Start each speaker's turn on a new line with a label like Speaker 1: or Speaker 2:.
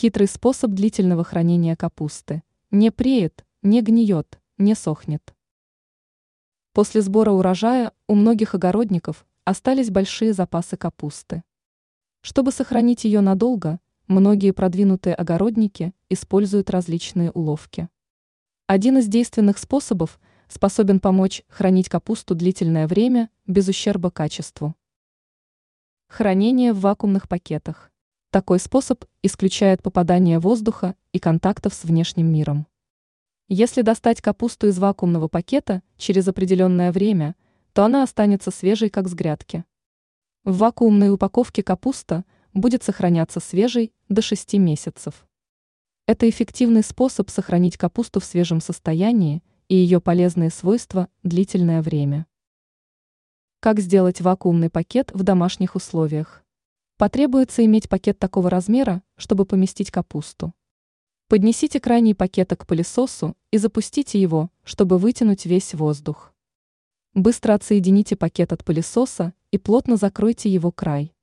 Speaker 1: Хитрый способ длительного хранения капусты. Не преет, не гниет, не сохнет. После сбора урожая у многих огородников остались большие запасы капусты. Чтобы сохранить ее надолго, многие продвинутые огородники используют различные уловки. Один из действенных способов способен помочь хранить капусту длительное время без ущерба качеству. Хранение в вакуумных пакетах. Такой способ исключает попадание воздуха и контактов с внешним миром. Если достать капусту из вакуумного пакета через определенное время, то она останется свежей, как с грядки. В вакуумной упаковке капуста будет сохраняться свежей до 6 месяцев. Это эффективный способ сохранить капусту в свежем состоянии и ее полезные свойства длительное время. Как сделать вакуумный пакет в домашних условиях? Потребуется иметь пакет такого размера, чтобы поместить капусту. Поднесите крайний пакета к пылесосу и запустите его, чтобы вытянуть весь воздух. Быстро отсоедините пакет от пылесоса и плотно закройте его край.